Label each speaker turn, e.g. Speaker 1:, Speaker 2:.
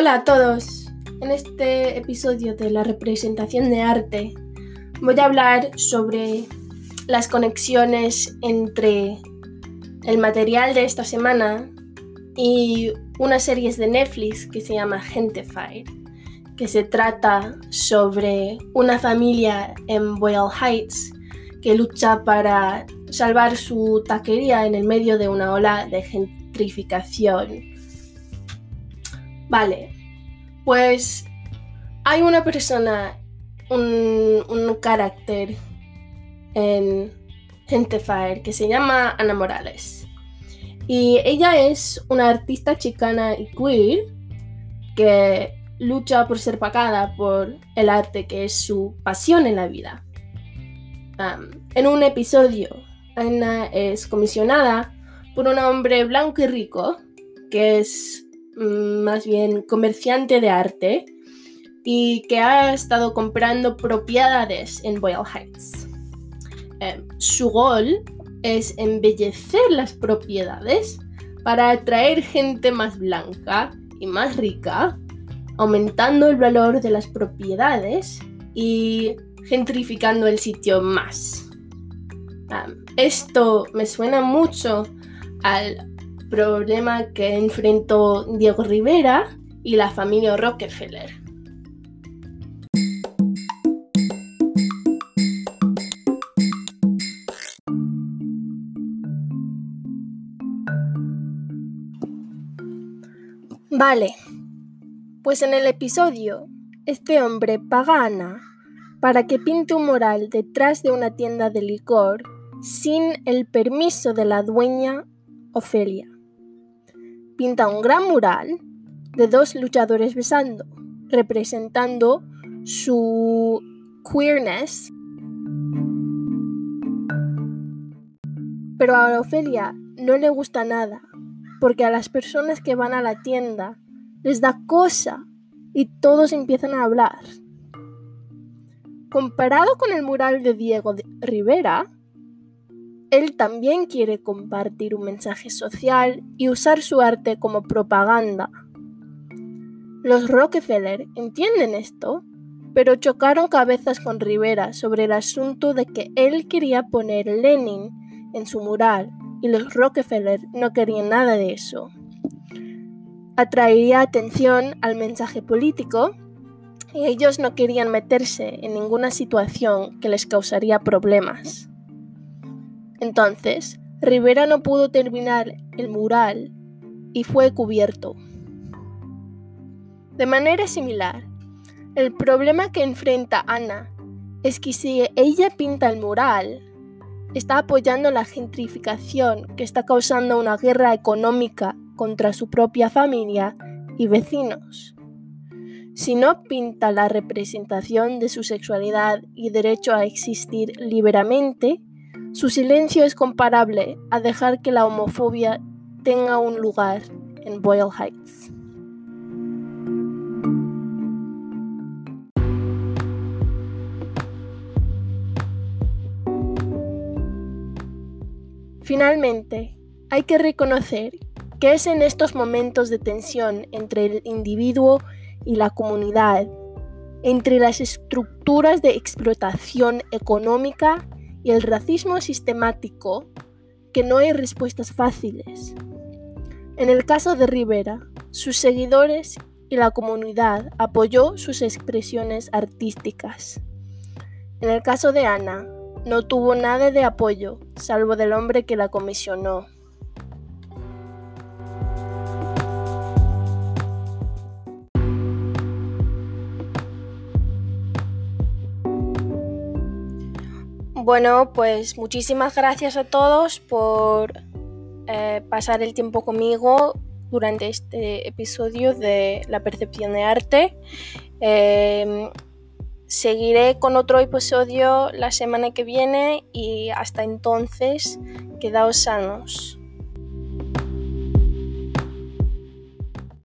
Speaker 1: Hola a todos. En este episodio de la representación de arte voy a hablar sobre las conexiones entre el material de esta semana y unas series de Netflix que se llama Gentified, que se trata sobre una familia en Boyle Heights que lucha para salvar su taquería en el medio de una ola de gentrificación. Vale, pues hay una persona, un, un carácter en Gentified que se llama Ana Morales. Y ella es una artista chicana y queer que lucha por ser pagada por el arte que es su pasión en la vida. en un episodio, Ana es comisionada por un hombre blanco y rico que es más bien comerciante de arte y que ha estado comprando propiedades en Boyle Heights. Em, su gol es embellecer las propiedades para atraer gente más blanca y más rica, aumentando el valor de las propiedades y gentrificando el sitio más. esto me suena mucho al problema que enfrentó Diego Rivera y la familia Rockefeller. Vale, pues en el episodio, este hombre paga a Ana para que pinte un mural detrás de una tienda de licor sin el permiso de la dueña Ofelia. Pinta un gran mural de dos luchadores besando, representando su queerness. Pero a Ofelia no le gusta nada porque a las personas que van a la tienda les da cosa y todos empiezan a hablar. Comparado con el mural de Diego Rivera, él también quiere compartir un mensaje social y usar su arte como propaganda. Los Rockefeller entienden esto, pero chocaron cabezas con Rivera sobre el asunto de que él quería poner Lenin en su mural y los Rockefeller no querían nada de eso. Atraería atención al mensaje político y ellos no querían meterse en ninguna situación que les causaría problemas. Entonces, Rivera no pudo terminar el mural y fue cubierto. De manera similar, el problema que enfrenta Ana es que si ella pinta el mural, está apoyando la gentrificación que está causando una guerra económica contra su propia familia y vecinos. Si no pinta la representación de su sexualidad y derecho a existir libremente, su silencio es comparable a dejar que la homofobia tenga un lugar en Boyle Heights. Finalmente, hay que reconocer que es en estos momentos de tensión entre el individuo y la comunidad, entre las estructuras de explotación económica y el racismo sistemático, que no hay respuestas fáciles. En el caso de Rivera, sus seguidores y la comunidad apoyó sus expresiones artísticas. En el caso de Ana, no tuvo nada de apoyo, salvo del hombre que la comisionó. Bueno, pues muchísimas gracias a todos por eh, pasar el tiempo conmigo durante este episodio de la percepción de arte. Eh, Seguiré con otro episodio la semana que viene y hasta entonces, quedaos sanos.